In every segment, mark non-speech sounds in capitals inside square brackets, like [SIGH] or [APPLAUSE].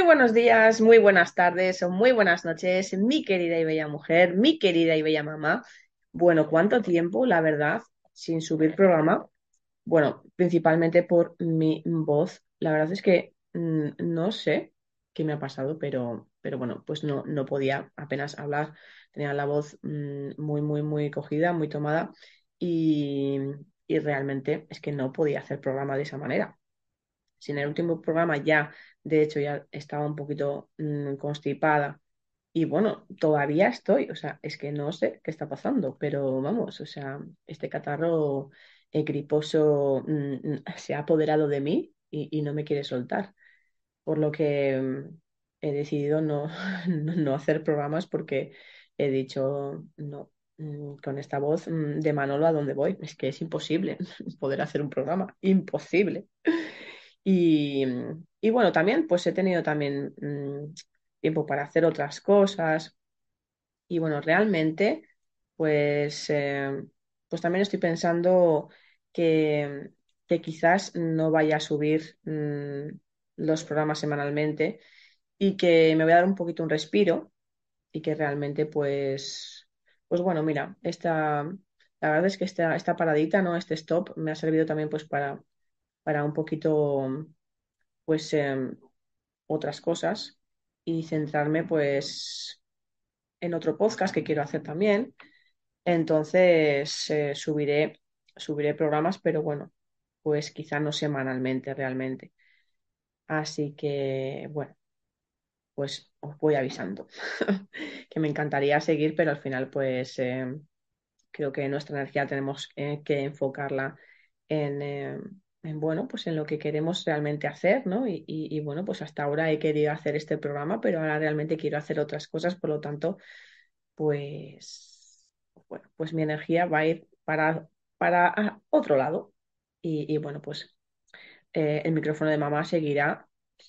Muy buenos días, muy buenas tardes o muy buenas noches, mi querida y bella mujer, mi querida y bella mamá. Bueno, ¿cuánto tiempo, la verdad, sin subir programa? Bueno, principalmente por mi voz. La verdad es que mm, no sé qué me ha pasado, pero pero bueno, pues no, no podía apenas hablar, tenía la voz mm, muy, muy, muy cogida, muy tomada y, realmente es que no podía hacer programa de esa manera. Si en el último programa ya, de hecho, ya estaba un poquito mm, constipada y bueno, todavía estoy, o sea, es que no sé qué está pasando, pero vamos, o sea, este catarro eh, griposo mm, [LAUGHS] se ha apoderado de mí y, y no me quiere soltar. Por lo que he decidido [LAUGHS] no, no hacer programas porque he dicho, no, mm, con esta voz mm, de Manolo a dónde voy. Es que es imposible [LAUGHS] poder hacer un programa, imposible. Y, y bueno, también pues he tenido también mm, tiempo para hacer otras cosas. Y bueno, realmente pues, eh, pues también estoy pensando que, que quizás no vaya a subir los programas semanalmente y que me voy a dar un poquito un respiro y que realmente pues, pues bueno, mira, esta, la verdad es que esta, esta paradita, ¿no? Este stop me ha servido también pues para, para un poquito pues em, otras cosas y centrarme pues en otro podcast que quiero hacer también. Entonces eh, subiré, subiré programas, pero bueno, pues quizá no semanalmente realmente. Así que, bueno, pues os voy avisando. [LAUGHS] que me encantaría seguir, pero al final, pues eh, creo que nuestra energía tenemos eh, que enfocarla eh, en, bueno, pues en lo que queremos realmente hacer, ¿no? Y, bueno, pues hasta ahora he querido hacer este programa, pero ahora realmente quiero hacer otras cosas, por lo tanto, pues, bueno, pues mi energía va a ir para, para otro lado. Y, y bueno, pues el micrófono de mamá seguirá,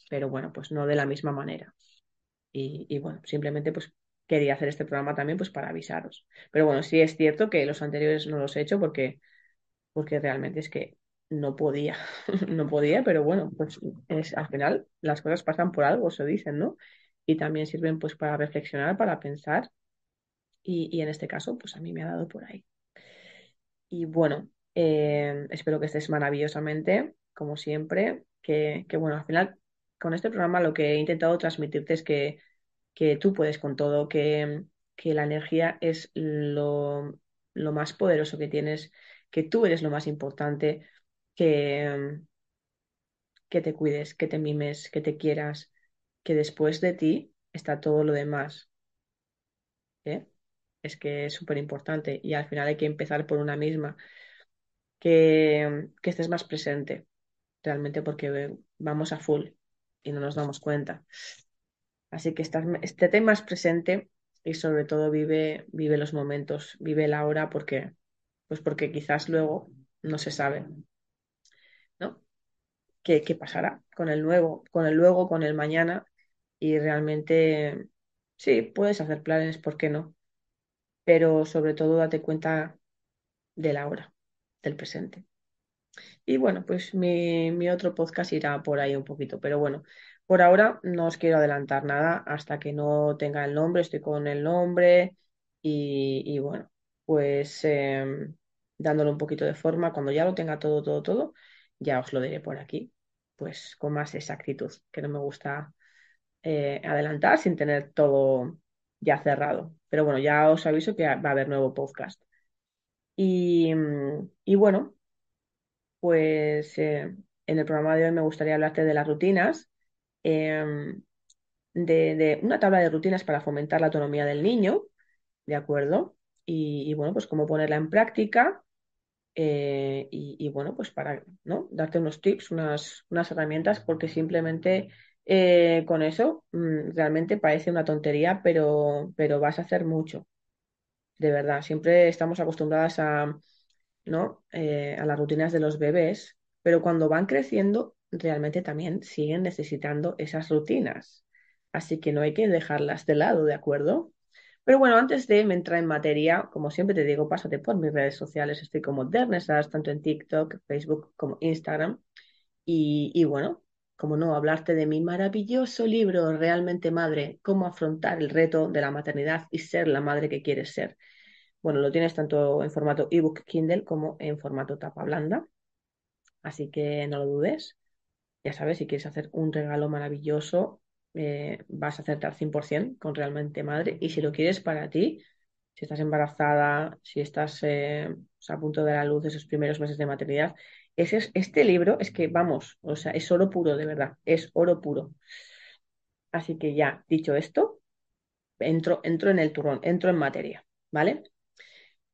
pero bueno, pues no de la misma manera. Y, bueno, simplemente pues quería hacer este programa también pues para avisaros. Pero bueno, sí es cierto que los anteriores no los he hecho porque, porque realmente es que no podía, [LAUGHS] no podía, pero bueno, pues es, al final las cosas pasan por algo, se dicen, ¿no? Y también sirven pues para reflexionar, para pensar y, en este caso pues a mí me ha dado por ahí. Y bueno, eh, espero que estés maravillosamente, como siempre, que, que bueno, al final con este programa lo que he intentado transmitirte es que, tú puedes con todo, que, la energía es lo, más poderoso que tienes, que tú eres lo más importante, que, que te cuides, que te mimes, que te quieras, que después de ti está todo lo demás. ¿eh? Es que es súper importante y al final hay que empezar por una misma, que, que estés más presente realmente porque vamos a full y no nos damos cuenta. Así que este tema es presente y sobre todo vive, vive los momentos, vive la hora porque, pues porque quizás luego no se sabe. ¿Qué, pasará con el nuevo, con el luego, con el mañana? Y realmente, sí, puedes hacer planes, ¿por qué no? Pero sobre todo date cuenta de la hora, del presente. Y bueno, pues mi, otro podcast irá por ahí un poquito, pero bueno, por ahora no os quiero adelantar nada hasta que no tenga el nombre, estoy con el nombre y, bueno, pues em, dándole un poquito de forma, cuando ya lo tenga todo, todo, todo, ya os lo diré por aquí, pues con más exactitud, que no me gusta eh, adelantar sin tener todo ya cerrado. Pero bueno, ya os aviso que va a haber nuevo podcast. Y, y bueno, pues eh, en el programa de hoy me gustaría hablarte de las rutinas, em, de, una tabla de rutinas para fomentar la autonomía del niño, ¿de acuerdo? Y bueno, pues cómo ponerla en práctica eh, y, bueno, pues para ¿no? darte unos tips, unas, unas herramientas, porque simplemente eh, con eso mm, realmente parece una tontería, pero, pero vas a hacer mucho, de verdad. Siempre estamos acostumbradas a, ¿no? Eh, a las rutinas de los bebés, pero cuando van creciendo, realmente también siguen necesitando esas rutinas. Así que no hay que dejarlas de lado, ¿de acuerdo? Pero bueno, antes de entrar en materia, como siempre te digo, pásate por mis redes sociales. Estoy como Dernesas, tanto en TikTok, Facebook como Instagram. Y, y bueno, como no, hablarte de mi maravilloso libro, Realmente Madre, cómo afrontar el reto de la maternidad y ser la madre que quieres ser. Bueno, lo tienes tanto en formato ebook Kindle como en formato tapa blanda. Así que no lo dudes. Ya sabes, si quieres hacer un regalo maravilloso, eh, vas a hacerte al 100% con Realmente Madre. Y si lo quieres para ti, si estás embarazada, si estás eh, a punto de dar a luz esos primeros meses de maternidad, ese es, este libro es que, vamos, o sea, es oro puro, de verdad, es oro puro. Así que ya, dicho esto, entro, entro en el turrón, entro en materia, ¿vale?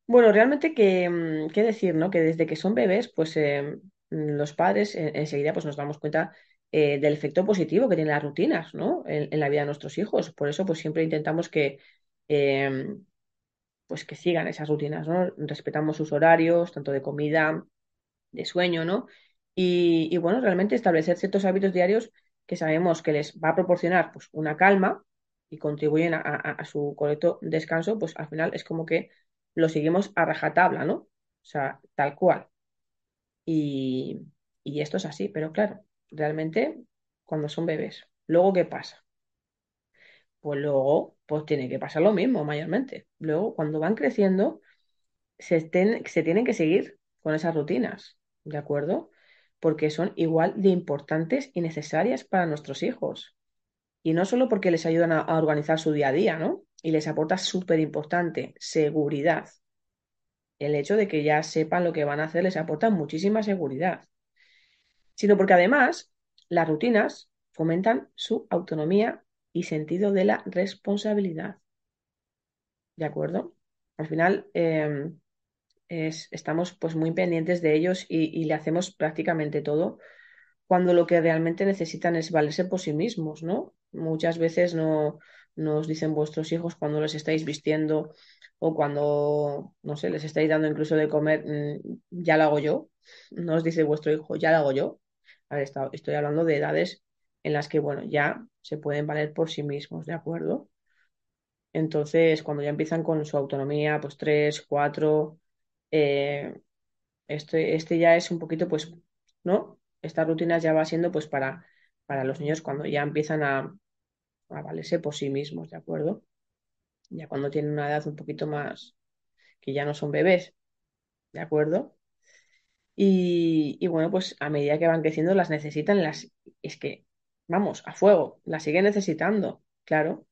Bueno, realmente que, mm, qué decir, ¿no? Que desde que son bebés, pues eh, los padres en- enseguida pues nos damos cuenta eh, del efecto positivo que tienen las rutinas, ¿no? En, la vida de nuestros hijos. Por eso, pues siempre intentamos que, eh, pues que sigan esas rutinas, ¿no? Respetamos sus horarios, tanto de comida, de sueño, ¿no? Y, bueno, realmente establecer ciertos hábitos diarios que sabemos que les va a proporcionar pues una calma y contribuyen a, su correcto descanso, pues al final es como que lo seguimos a rajatabla, ¿no? O sea, tal cual. Y esto es así, pero claro, realmente cuando son bebés. Luego, ¿qué pasa? Pues luego, pues tiene que pasar lo mismo mayormente. Luego, cuando van creciendo, se, estén- se tienen que seguir con esas rutinas, ¿de acuerdo? Porque son igual de importantes y necesarias para nuestros hijos. Y no solo porque les ayudan a, a organizar su día a día, ¿no? Y les aporta súper importante, seguridad. El hecho de que ya sepan lo que van a hacer les aporta muchísima seguridad. Sino porque además las rutinas fomentan su autonomía y sentido de la responsabilidad, ¿de acuerdo? Al final, es- estamos pues muy pendientes de ellos y, y le hacemos prácticamente todo cuando lo que realmente necesitan es valerse por sí mismos, ¿no? Muchas veces no nos dicen vuestros hijos cuando les estáis vistiendo o cuando, no sé, les estáis dando incluso de comer, "Mm, ya lo hago yo. No os dice vuestro hijo, ya lo hago yo. A ver, estoy hablando de edades en las que, bueno, ya se pueden valer por sí mismos, ¿de acuerdo? Entonces, cuando ya empiezan con su autonomía, pues tres, cuatro, eh, este, este ya es un poquito, pues, ¿no? Esta rutina ya va siendo, pues, para, para los niños cuando ya empiezan a, a valerse por sí mismos, ¿de acuerdo? Ya cuando tienen una edad un poquito más, que ya no son bebés, ¿de acuerdo? Y, bueno, pues a medida que van creciendo las necesitan, las, es que, vamos, a fuego, las siguen necesitando, claro.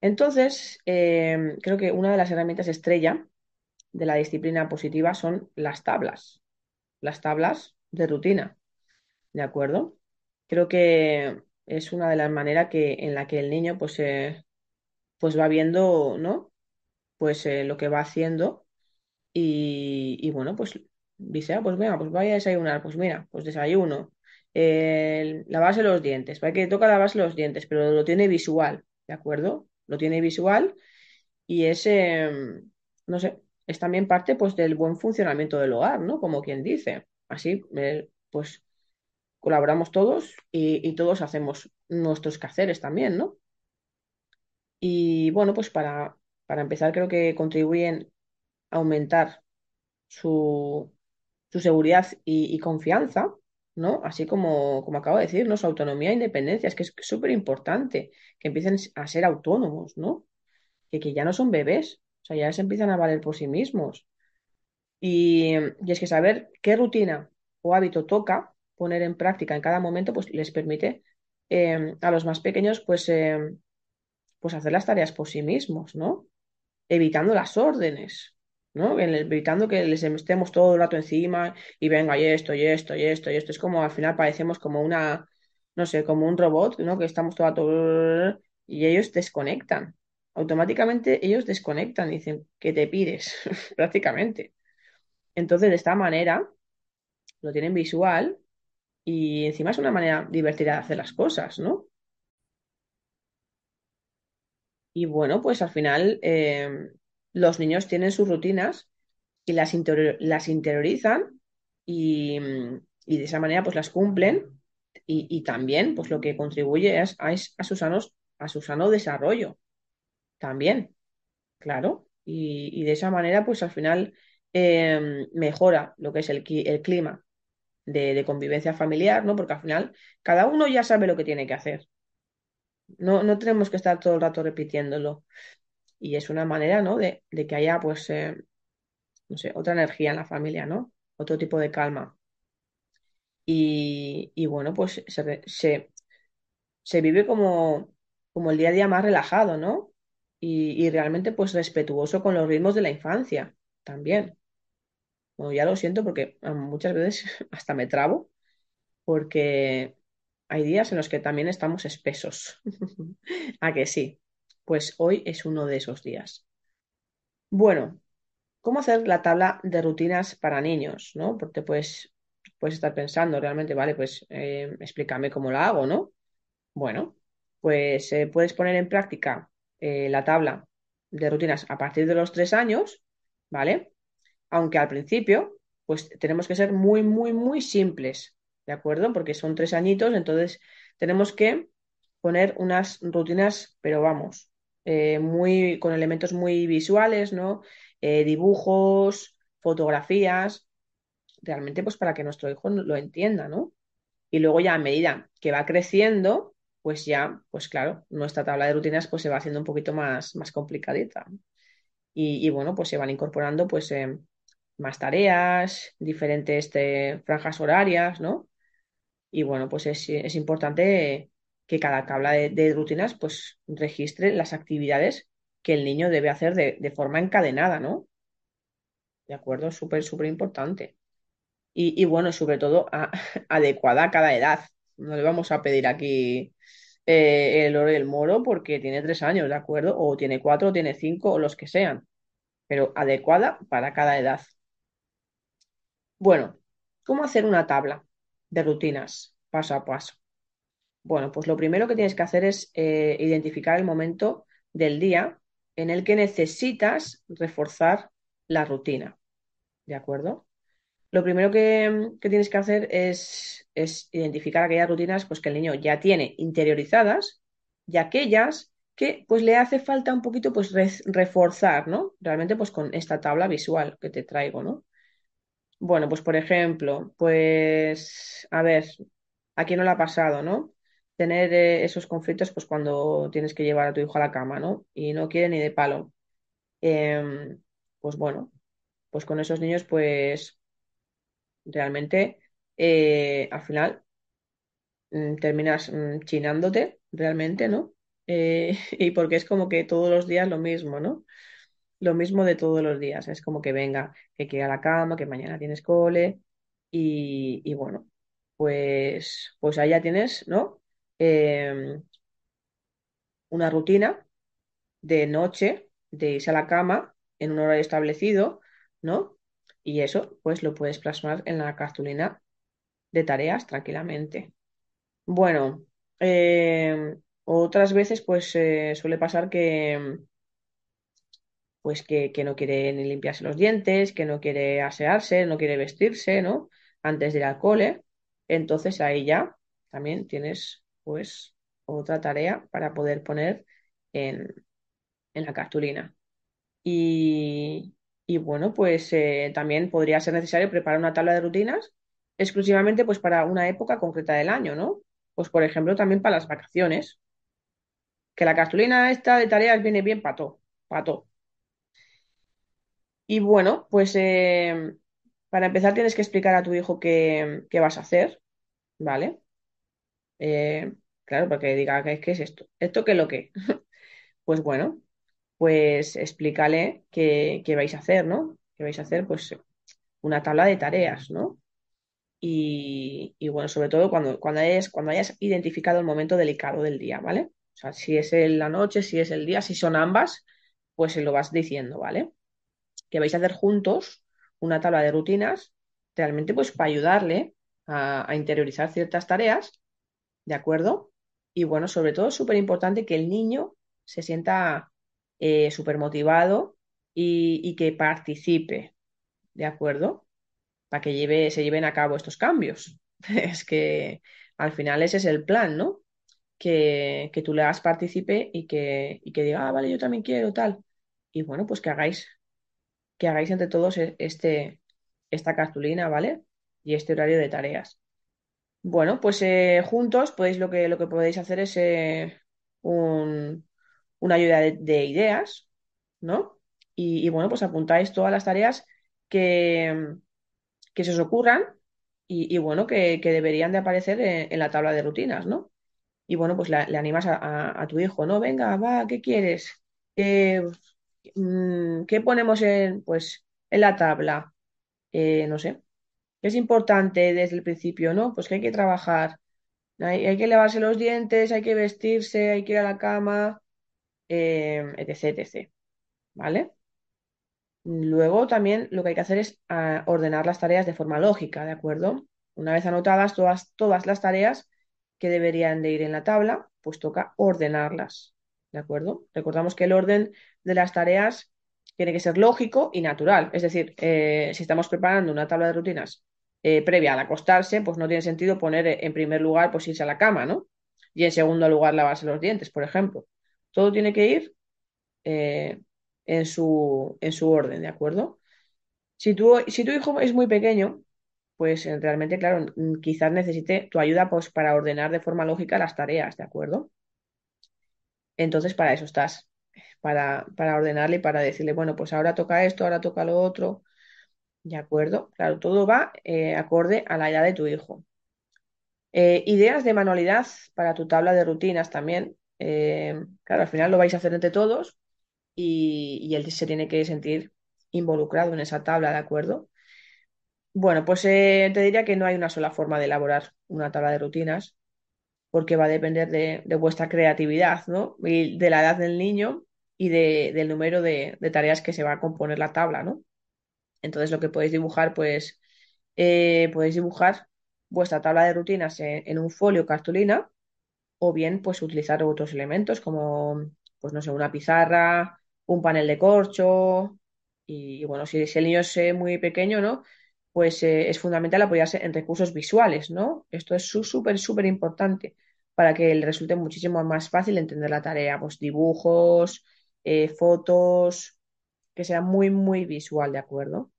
Entonces, eh, creo que una de las herramientas estrella de la disciplina positiva son las tablas, las tablas de rutina. ¿De acuerdo? Creo que es una de las maneras que, en la que el niño pues, eh, pues va viendo, ¿no? Pues eh, lo que va haciendo y bueno, pues dice, ah, pues venga, pues vaya a desayunar, pues mira, pues desayuno, Eh, lavarse los dientes, para que toca lavarse los dientes, pero lo tiene visual, ¿de acuerdo? Lo tiene visual y es, eh, no sé, es también parte pues del buen funcionamiento del hogar, ¿no? Como quien dice. Así, eh, pues colaboramos todos y, y todos hacemos nuestros quehaceres también, ¿no? Y bueno, pues para, para empezar creo que contribuyen a aumentar su, su seguridad y, confianza, ¿no? Así como, como acabo de decir, ¿no? Su autonomía e independencia, es que es súper importante que empiecen a ser autónomos, ¿no? Que, que ya no son bebés, o sea, ya se empiezan a valer por sí mismos. Y, y es que saber qué rutina o hábito toca poner en práctica en cada momento, pues les permite eh, a los más pequeños, pues, eh, pues hacer las tareas por sí mismos, ¿no? Evitando las órdenes, ¿no? Evitando que les estemos todo el rato encima y venga, y esto, y esto, y esto, y esto. Es como al final parecemos como una, no sé, como un robot, ¿no? Que estamos todo el rato y ellos desconectan. Automáticamente ellos desconectan, dicen, ¿qué te pides? [LAUGHS] Prácticamente. Entonces, de esta manera, lo tienen visual y encima es una manera divertida de hacer las cosas, ¿no? Y bueno, pues al final eh, los niños tienen sus rutinas y las, las interiorizan y, y de esa manera pues las cumplen y, y también pues lo que contribuye es a, su a su sano desarrollo también, claro. Y, y de esa manera pues al final eh, mejora lo que es el, el clima de, de convivencia familiar, ¿no? Porque al final cada uno ya sabe lo que tiene que hacer. No, no tenemos que estar todo el rato repitiéndolo. Y es una manera, ¿no? De, de que haya, pues, eh, no sé, otra energía en la familia, ¿no? Otro tipo de calma. Y, y bueno, pues se, se vive como, como el día a día más relajado, ¿no? Y, y realmente, pues, respetuoso con los ritmos de la infancia también. Bueno, ya lo siento porque ah, muchas veces [LAUGHS] hasta me trabo porque hay días en los que también estamos espesos. [LAUGHS] ¿A que sí? Pues hoy es uno de esos días. Bueno, ¿cómo hacer la tabla de rutinas para niños? ¿no? Porque pues puedes estar pensando realmente, vale, pues eh, explícame cómo la hago, ¿no? Bueno, pues eh, puedes poner en práctica eh, la tabla de rutinas a partir de los tres años, ¿vale? aunque al principio, pues tenemos que ser muy, muy, muy simples, ¿de acuerdo? Porque son tres añitos, entonces tenemos que poner unas rutinas, pero vamos, eh, muy, con elementos muy visuales, ¿no? Eh, dibujos, fotografías, realmente pues para que nuestro hijo lo entienda, ¿no? Y luego ya a medida que va creciendo, pues ya, pues claro, nuestra tabla de rutinas pues se va haciendo un poquito más, más complicadita. Y, bueno, pues se van incorporando pues eh, más tareas, diferentes eh, franjas horarias, ¿no? Y bueno, pues es, es importante que cada tabla de, de rutinas pues registre las actividades que el niño debe hacer de, forma encadenada, ¿no? ¿De acuerdo? Súper, súper importante. Y, bueno, sobre todo [LAUGHS] adecuada a cada edad. No le vamos a pedir aquí eh, el oro y el moro porque tiene tres años, ¿de acuerdo? O tiene cuatro, o tiene cinco, o los que sean, pero adecuada para cada edad. Bueno, ¿cómo hacer una tabla de rutinas paso a paso? Bueno, pues lo primero que tienes que hacer es eh, identificar el momento del día en el que necesitas reforzar la rutina, ¿de acuerdo? Lo primero que, que tienes que hacer es, es identificar aquellas rutinas pues, que el niño ya tiene interiorizadas y aquellas que pues le hace falta un poquito pues re- reforzar, ¿no? Realmente pues con esta tabla visual que te traigo, ¿no? Bueno, pues por ejemplo, pues a ver, ¿a quién no le ha pasado, no? Tener eh, esos conflictos pues cuando tienes que llevar a tu hijo a la cama, ¿no? Y no quiere ni de palo. Em, pues bueno, pues con esos niños pues realmente eh, al final mm, terminas mm, chinándote realmente, ¿no? Eh, [LAUGHS] y porque es como que todos los días lo mismo, ¿no? Lo mismo de todos los días. Es como que venga, que quiera la cama, que mañana tienes cole. Y, y bueno, pues, pues ya tienes, ¿no? Eh, una rutina de noche, de irse a la cama en un horario establecido, ¿no? Y eso, pues lo puedes plasmar en la cartulina de tareas tranquilamente. Bueno, eh, otras veces, pues eh, suele pasar que pues que, que no quiere ni limpiarse los dientes, que no quiere asearse, no quiere vestirse, ¿no? Antes de ir al cole. Entonces ahí ya también tienes pues otra tarea para poder poner en, en la cartulina. Y, y bueno, pues eh, también podría ser necesario preparar una tabla de rutinas exclusivamente pues para una época concreta del año, ¿no? Pues por ejemplo también para las vacaciones, que la cartulina esta de tareas viene bien para todo, para todo. Y bueno, pues eh, para empezar tienes que explicar a tu hijo qué, qué vas a hacer. ¿vale? Eh, claro, porque diga, ¿qué, es esto? ¿Esto qué es lo que? [LAUGHS] Pues bueno, pues explícale qué, qué vais a hacer, ¿no? Que vais a hacer, pues, una tabla de tareas, ¿no? Y, y bueno, sobre todo cuando, cuando hayas, cuando hayas identificado el momento delicado del día, ¿vale? O sea, si es la noche, si es el día, si son ambas, pues se lo vas diciendo, ¿vale? Que vais a hacer juntos una tabla de rutinas, realmente pues para ayudarle a, a interiorizar ciertas tareas, ¿de acuerdo? Y bueno, sobre todo es súper importante que el niño se sienta eh, súper motivado y, que participe, ¿de acuerdo? para que lleve, se lleven a cabo estos cambios. [LAUGHS] Es que al final ese es el plan, ¿no? Que, que tú le hagas partícipe y que, y que diga, ah, vale, yo también quiero, tal. Y bueno, pues que hagáis, que hagáis entre todos e- este, esta cartulina, ¿vale? Y este horario de tareas. Bueno, pues eh, juntos podéis lo que, lo que podéis hacer es eh, un- una ayuda de, de ideas, ¿no? Y, bueno, pues apuntáis todas las tareas que, que se os ocurran y, y bueno, que, que deberían de aparecer en, la tabla de rutinas, ¿no? Y bueno, pues le animas a, a- a tu hijo, ¿no? Venga, va, ¿qué quieres? ¿Qué, mm, qué ponemos en, pues, en la tabla? Eh, no sé. ¿Qué es importante desde el principio, ¿no? Pues que hay que trabajar, hay, hay que lavarse los dientes, hay que vestirse, hay que ir a la cama, eh, etc, etc. ¿Vale? Luego también lo que hay que hacer es ah, ordenar las tareas de forma lógica, ¿de acuerdo? Una vez anotadas todas, todas las tareas que deberían de ir en la tabla, pues toca ordenarlas, ¿de acuerdo? Recordamos que el orden de las tareas tiene que ser lógico y natural. Es decir, eh, si estamos preparando una tabla de rutinas eh, previa al acostarse, pues no tiene sentido poner en primer lugar pues irse a la cama, ¿no? Y en segundo lugar lavarse los dientes, por ejemplo. Todo tiene que ir eh, en su, en su orden, ¿de acuerdo? Si tu, si tu hijo es muy pequeño, pues eh, realmente, claro, mm, quizás necesite tu ayuda pues, para ordenar de forma lógica las tareas, ¿de acuerdo? Entonces, para eso estás, para, para ordenarle y para decirle, bueno, pues ahora toca esto, ahora toca lo otro, ¿de acuerdo? Claro, todo va eh, acorde a la edad de tu hijo. Eh, ideas de manualidad para tu tabla de rutinas también. Eh, claro, al final lo vais a hacer entre todos y, él se tiene que sentir involucrado en esa tabla, ¿de acuerdo? Bueno, pues te diría que no hay una sola forma de elaborar una tabla de rutinas, porque va a depender de, vuestra creatividad, ¿no? Y de la edad del niño y de- del número de, de tareas que se va a componer la tabla, ¿no? Entonces lo que podéis dibujar, pues eh, podéis dibujar vuestra tabla de rutinas en, un folio cartulina o bien pues utilizar otros elementos como, pues no sé, una pizarra, un panel de corcho y, bueno, si, el niño es eh, muy pequeño, ¿no? Pues eh, es fundamental apoyarse en recursos visuales, ¿no? Esto es súper, súper importante para que le resulte muchísimo más fácil entender la tarea, pues dibujos, eh, fotos, que sea muy, muy visual, ¿de acuerdo?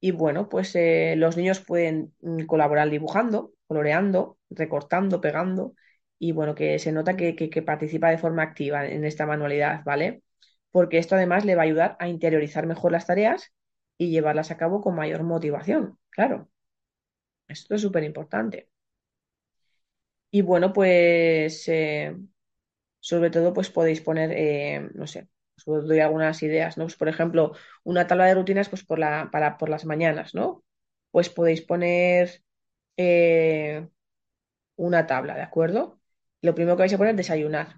Y bueno, pues eh, los niños pueden mm, colaborar dibujando, coloreando, recortando, pegando, y bueno, que se nota que, que- participa de forma activa en esta manualidad, ¿vale? Porque esto además le va a ayudar a interiorizar mejor las tareas y llevarlas a cabo con mayor motivación, claro, esto es súper importante. Y bueno, pues eh, sobre todo pues podéis poner, eh, no sé, os doy algunas ideas, ¿no? Pues, por ejemplo, una tabla de rutinas pues por la, para, por las mañanas, ¿no? Pues podéis poner eh, una tabla, ¿de acuerdo? Lo primero que vais a poner es desayunar.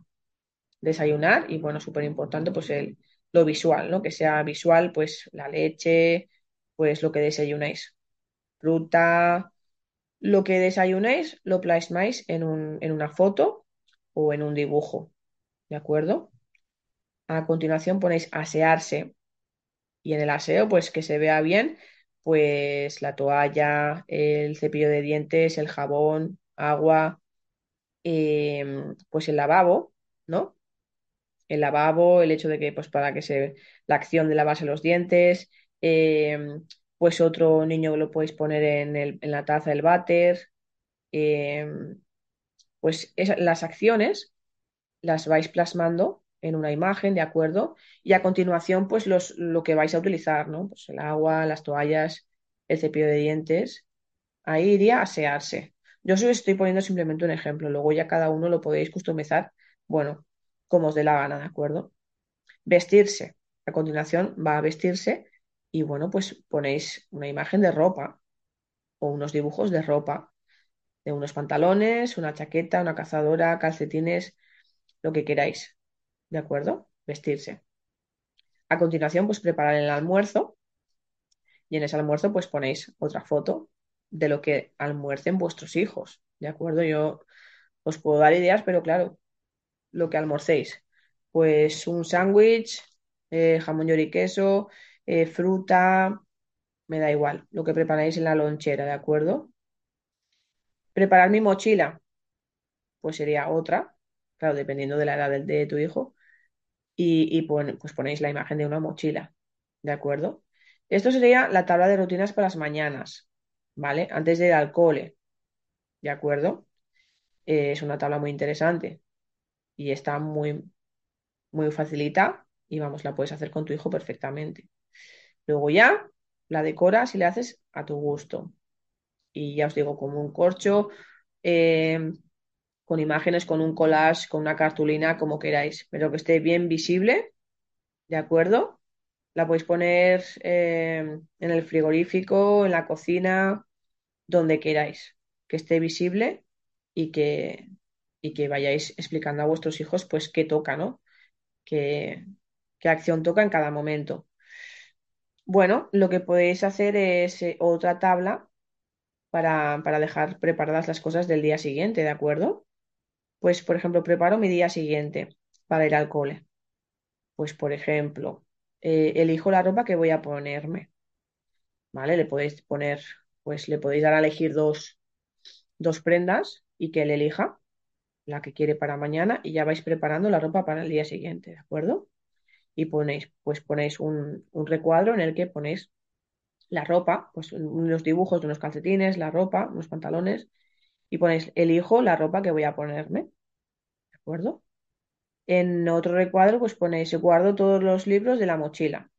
Desayunar y bueno, súper importante pues el, lo visual, ¿no? Que sea visual pues la leche, pues lo que desayunáis. Fruta, lo que desayunáis lo plasmáis en un, en una foto o en un dibujo, ¿de acuerdo? A continuación ponéis asearse y en el aseo pues que se vea bien pues la toalla, el cepillo de dientes, el jabón, agua eh, pues el lavabo, ¿no? El lavabo, el hecho de que, pues para que se, la acción de lavarse los dientes, eh, pues otro niño lo podéis poner en, el- en la taza del váter, eh, pues las acciones las vais plasmando en una imagen, ¿de acuerdo? Y a continuación, pues los, lo que vais a utilizar, ¿no? Pues el agua, las toallas, el cepillo de dientes, ahí iría a asearse. Yo os estoy poniendo simplemente un ejemplo, luego ya cada uno lo podéis customizar, bueno, como os dé la gana, ¿de acuerdo? Vestirse. A continuación va a vestirse y bueno, pues ponéis una imagen de ropa o unos dibujos de ropa, de unos pantalones, una chaqueta, una cazadora, calcetines, lo que queráis, ¿de acuerdo? Vestirse. A continuación, pues preparar el almuerzo y en ese almuerzo pues ponéis otra foto de lo que almuercen vuestros hijos, ¿de acuerdo? Yo os puedo dar ideas, pero claro, lo que almorcéis, pues un sándwich, eh, jamón y queso, eh, fruta, me da igual, lo que preparáis en la lonchera, ¿de acuerdo? Preparar mi mochila, pues sería otra, claro, dependiendo de la edad de, de tu hijo, y, pues ponéis la imagen de una mochila, ¿de acuerdo? Esto sería la tabla de rutinas para las mañanas, ¿vale? Antes de ir al cole, ¿de acuerdo? Eh, es una tabla muy interesante y está muy, muy facilita y vamos, la puedes hacer con tu hijo perfectamente. Luego ya la decoras y le haces a tu gusto. Y ya os digo, como un corcho, eh, con imágenes, con un collage, con una cartulina, como queráis, pero que esté bien visible, ¿de acuerdo? La podéis poner eh, en el frigorífico, en la cocina, donde queráis, que esté visible y que, y que vayáis explicando a vuestros hijos pues qué toca, ¿no? Qué, qué acción toca en cada momento. Bueno, lo que podéis hacer es eh, otra tabla para, para dejar preparadas las cosas del día siguiente, ¿de acuerdo? Pues, por ejemplo, preparo mi día siguiente para ir al cole. Pues, por ejemplo, eh, elijo la ropa que voy a ponerme, ¿vale? Le podéis poner, pues le podéis dar a elegir dos, dos prendas y que él elija la que quiere para mañana y ya vais preparando la ropa para el día siguiente, ¿de acuerdo? Y ponéis, pues ponéis un, un recuadro en el que ponéis la ropa, pues unos dibujos de unos calcetines, la ropa, unos pantalones, y ponéis, elijo la ropa que voy a ponerme, ¿de acuerdo? En otro recuadro, pues ponéis, guardo todos los libros de la mochila,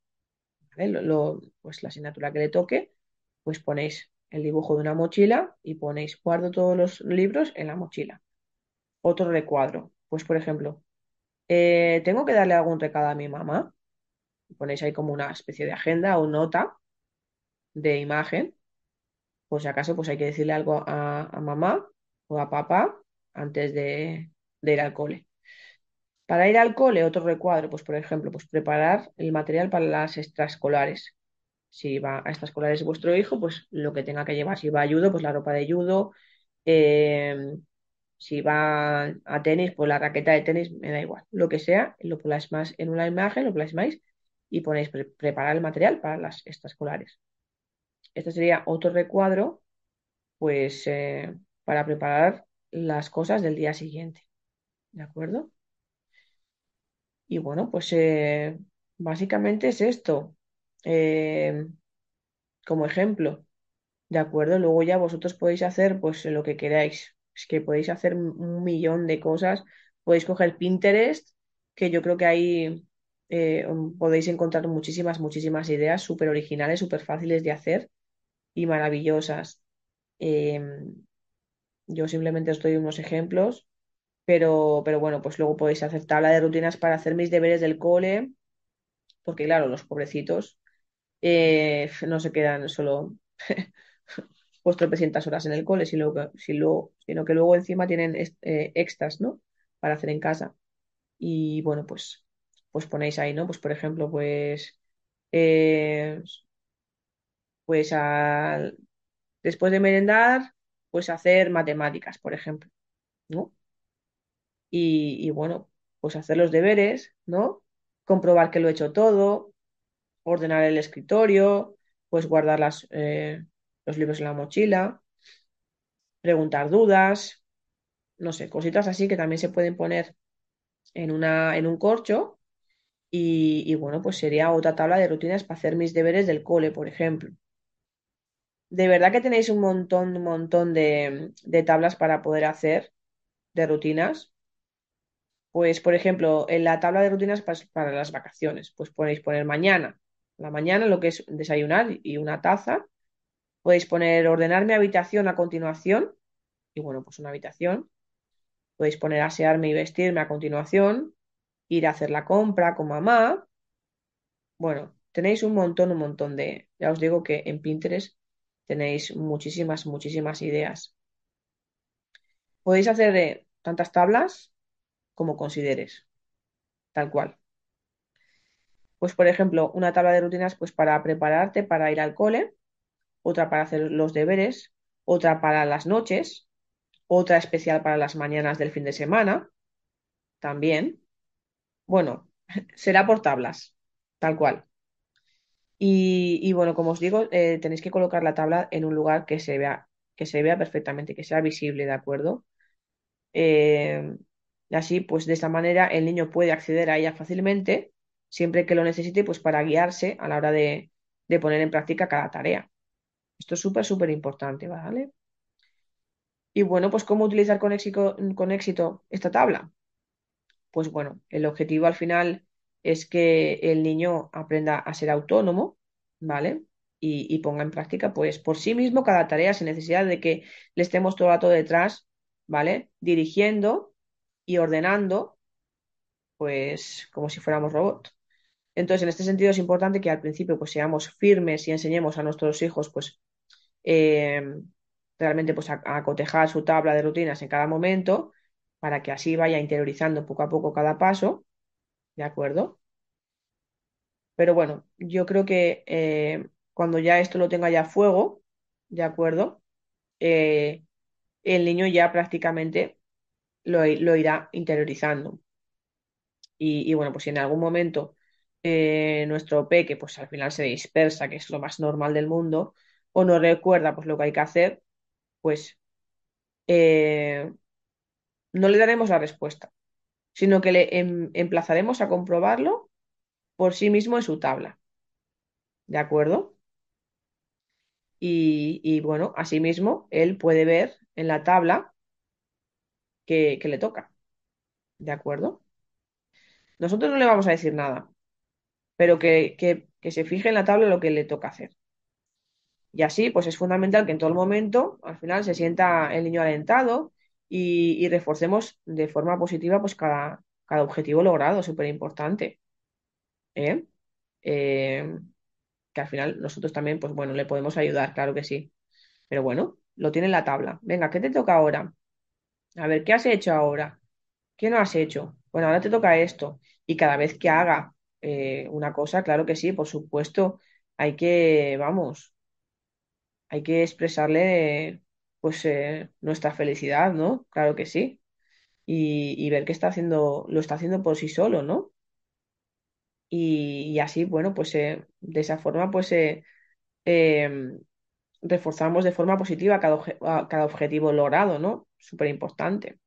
lo- pues la asignatura que le toque, pues ponéis el dibujo de una mochila y ponéis, guardo todos los libros en la mochila. Otro recuadro, pues por ejemplo, eh, ¿tengo que darle algún recado a mi mamá? Ponéis ahí como una especie de agenda o nota de imagen por si acaso, pues hay que decirle algo a, mamá o a papá antes de, de ir al cole. Para ir al cole, otro recuadro, pues por ejemplo, pues preparar el material para las extraescolares. Si va a extraescolares vuestro hijo, pues lo que tenga que llevar. Si va a judo, pues la ropa de judo. Eh, si va a tenis, pues la raqueta de tenis, me da igual. Lo que sea, lo plasmáis en una imagen, lo plasmáis y ponéis pre- preparar el material para las extraescolares. Este sería otro recuadro pues eh, para preparar las cosas del día siguiente, ¿de acuerdo? Y bueno, pues eh, básicamente es esto, eh, como ejemplo, ¿de acuerdo? Luego ya vosotros podéis hacer pues lo que queráis, es que podéis hacer un millón de cosas, podéis coger Pinterest, que yo creo que ahí eh, podéis encontrar muchísimas, muchísimas ideas súper originales, súper fáciles de hacer y maravillosas. Em, yo simplemente os doy unos ejemplos Pero, pero bueno, pues luego podéis hacer tabla de rutinas para hacer mis deberes del cole, porque claro, los pobrecitos eh, [LAUGHS] no se quedan solo [LAUGHS] pues tropecientas horas en el cole, sino que, sino que luego encima tienen eh, extras, ¿no? Para hacer en casa. Y bueno, pues, pues ponéis ahí, ¿no? Pues por ejemplo, pues, eh, pues al- después de merendar, pues hacer matemáticas, por ejemplo, ¿no? y, y, bueno, pues hacer los deberes, ¿no? Comprobar que lo he hecho todo, ordenar el escritorio, pues guardar las, eh, los libros en la mochila, preguntar dudas, no sé, cositas así que también se pueden poner en una, en un corcho y, y bueno, pues sería otra tabla de rutinas para hacer mis deberes del cole, por ejemplo. De verdad que tenéis un montón, un montón de, de tablas para poder hacer de rutinas Pues, por ejemplo, en la tabla de rutinas para, las vacaciones, pues podéis poner mañana, la mañana lo que es desayunar y una taza. Podéis poner ordenar mi habitación a continuación, y bueno, pues una habitación. Podéis poner asearme y vestirme a continuación, ir a hacer la compra con mamá. Bueno, tenéis un montón, un montón de, ya os digo que en Pinterest tenéis muchísimas, muchísimas ideas. Podéis hacer de tantas tablas como consideres, tal cual. Pues, por ejemplo, una tabla de rutinas pues para prepararte para ir al cole, otra para hacer los deberes, otra para las noches, otra especial para las mañanas del fin de semana, también. Bueno, [LAUGHS] será por tablas, tal cual. Y, bueno, como os digo, eh, tenéis que colocar la tabla en un lugar que se vea, que se vea perfectamente, que sea visible, ¿de acuerdo? Eh, así, pues de esta manera el niño puede acceder a ella fácilmente, siempre que lo necesite, pues para guiarse a la hora de, de poner en práctica cada tarea. Esto es súper, súper importante, ¿vale? Y bueno, pues ¿cómo utilizar con éxito, con éxito esta tabla? Pues bueno, el objetivo al final es que el niño aprenda a ser autónomo, ¿vale? Y, ponga en práctica, pues, por sí mismo cada tarea sin necesidad de que le estemos todo el rato detrás, ¿vale? Dirigiendo y ordenando, pues, como si fuéramos robots. Entonces, en este sentido es importante que al principio, pues, seamos firmes y enseñemos a nuestros hijos, pues, eh, realmente, pues, a, a cotejar su tabla de rutinas en cada momento para que así vaya interiorizando poco a poco cada paso, ¿de acuerdo? Pero bueno, yo creo que eh, cuando ya esto lo tenga ya a fuego, ¿de acuerdo? Eh, el niño ya prácticamente lo, lo irá interiorizando. Y, bueno, pues si en algún momento eh, nuestro peque pues al final se dispersa, que es lo más normal del mundo, o no recuerda pues lo que hay que hacer, pues no le daremos la respuesta, sino que le em, emplazaremos a comprobarlo por sí mismo en su tabla. ¿De acuerdo? Y, bueno, asimismo, él puede ver en la tabla que, le toca. ¿De acuerdo? Nosotros no le vamos a decir nada, pero que, que, se fije en la tabla lo que le toca hacer. Y así, pues es fundamental que en todo momento, al final, se sienta el niño alentado y, reforcemos de forma positiva pues cada, cada objetivo logrado, súper importante. ¿eh? Eh, que al final nosotros también, pues bueno, le podemos ayudar, claro que sí. Pero bueno, lo tiene en la tabla. Venga, ¿qué te toca ahora? A ver, ¿qué has hecho ahora? ¿Qué no has hecho? Bueno, ahora te toca esto. Y cada vez que haga eh, una cosa, claro que sí, por supuesto, hay que, vamos, hay que expresarle pues eh, nuestra felicidad, ¿no? Claro que sí. Y, ver que está haciendo, lo está haciendo por sí solo, ¿no? Y, así, bueno, pues eh, de esa forma, pues eh, em, reforzamos de forma positiva cada, objetivo logrado, ¿no? Súper importante.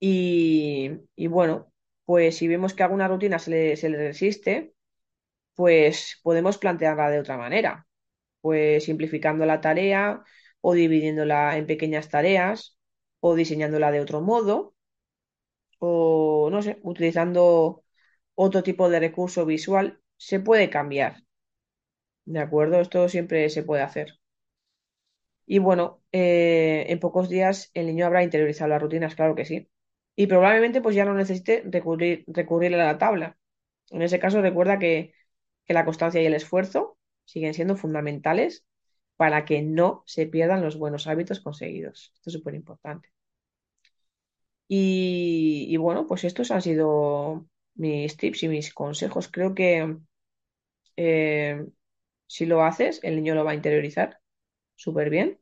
Y, y bueno, pues si vemos que alguna rutina se le, se le resiste, pues podemos plantearla de otra manera, pues simplificando la tarea o dividiéndola en pequeñas tareas o diseñándola de otro modo o no sé, utilizando otro tipo de recurso visual, se puede cambiar, ¿de acuerdo? Esto siempre se puede hacer. Y bueno, eh, en pocos días el niño habrá interiorizado las rutinas, claro que sí. Y probablemente pues ya no necesite recurrir, recurrir a la tabla. En ese caso recuerda que, que la constancia y el esfuerzo siguen siendo fundamentales para que no se pierdan los buenos hábitos conseguidos. Esto es súper importante. Y, bueno, pues estos han sido mis tips y mis consejos. Creo que eh, si lo haces, el niño lo va a interiorizar súper bien.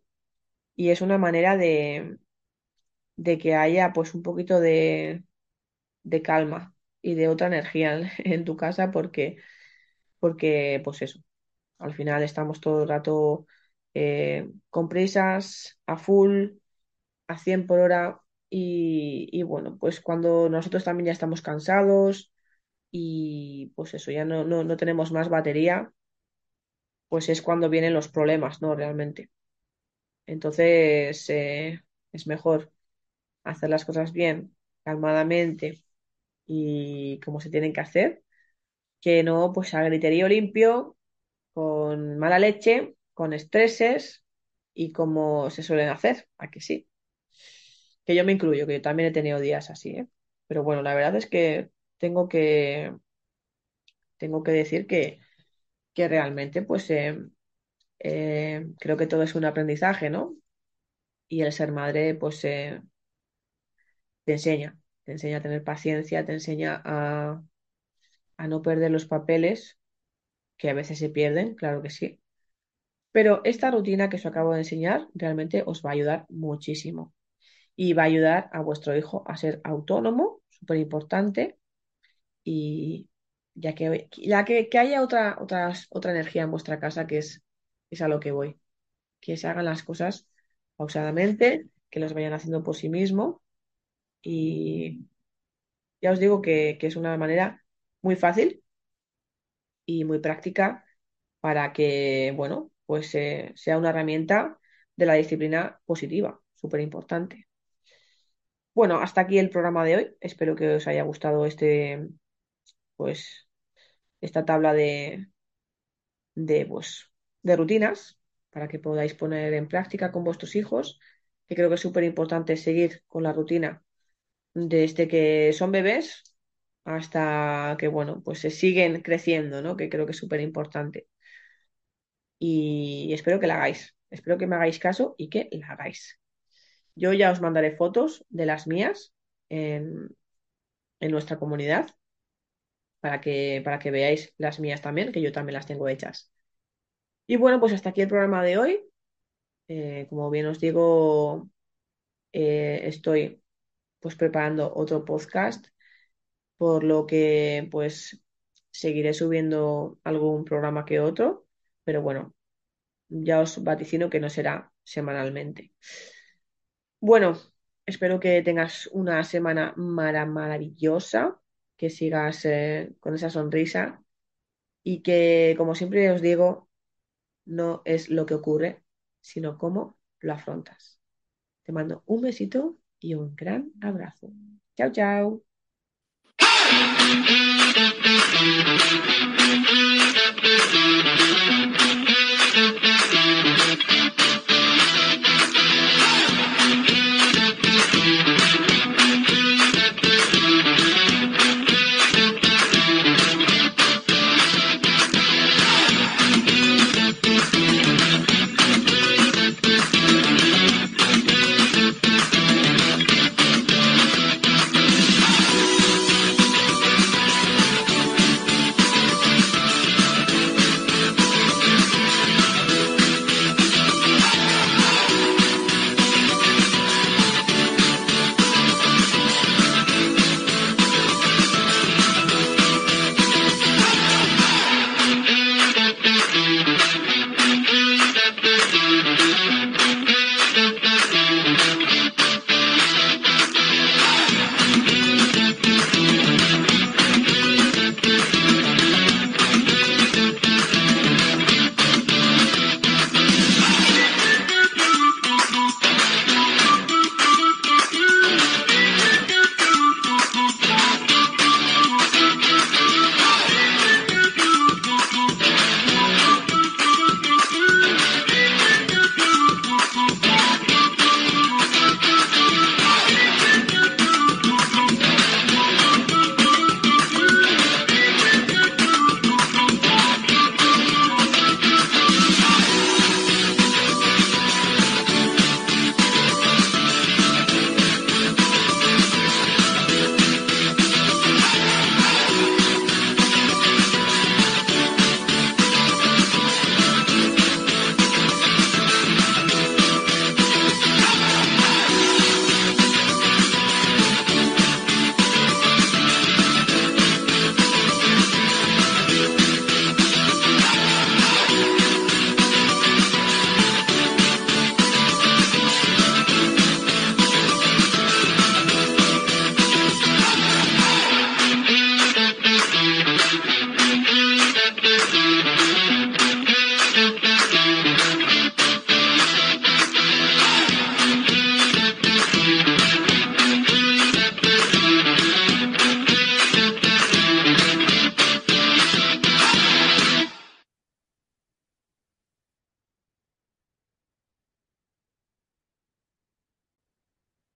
Y es una manera de, de que haya pues un poquito de, de calma y de otra energía en, [LAUGHS] en tu casa porque, porque pues eso, al final estamos todo el rato eh, con prisas, a full, a 100 por hora y, bueno, pues cuando nosotros también ya estamos cansados y pues eso, ya no, no, no tenemos más batería, pues es cuando vienen los problemas, ¿no? Realmente. Entonces, eh, es mejor hacer las cosas bien, calmadamente y como se tienen que hacer, que no pues a griterío limpio, con mala leche, con estreses y como se suelen hacer, ¿a que sí? Que yo me incluyo, que yo también he tenido días así, ¿eh? Pero bueno, la verdad es que tengo que, tengo que decir que, que realmente, pues, eh, eh, creo que todo es un aprendizaje, ¿no? Y el ser madre, pues, eh, te enseña, te enseña a tener paciencia, te enseña a, a no perder los papeles, que a veces se pierden, claro que sí. Pero esta rutina que os acabo de enseñar realmente os va a ayudar muchísimo. Y va a ayudar a vuestro hijo a ser autónomo, súper importante, y ya que, que, que haya otra, otra, otra energía en vuestra casa que es, es a lo que voy, que se hagan las cosas pausadamente, que los vayan haciendo por sí mismo. Y ya os digo que, que es una manera muy fácil y muy práctica para que, bueno, pues eh, sea una herramienta de la disciplina positiva, súper importante. Bueno, hasta aquí el programa de hoy. Espero que os haya gustado este, pues, esta tabla de, de, pues, de rutinas para que podáis poner en práctica con vuestros hijos, que creo que es súper importante seguir con la rutina desde que son bebés hasta que, bueno, pues se siguen creciendo, ¿no? Que creo que es súper importante. Y espero que la hagáis. Espero que me hagáis caso y que la hagáis. Yo ya os mandaré fotos de las mías en, en nuestra comunidad para que, para que veáis las mías también, que yo también las tengo hechas. Y bueno, pues hasta aquí el programa de hoy. Eh, como bien os digo, eh, estoy pues preparando otro podcast, por lo que pues seguiré subiendo algún programa que otro, pero bueno, ya os vaticino que no será semanalmente. Bueno, espero que tengas una semana mara maravillosa, que sigas eh, con esa sonrisa y que, como siempre os digo, no es lo que ocurre, sino cómo lo afrontas. Te mando un besito y un gran abrazo. Chao, chao.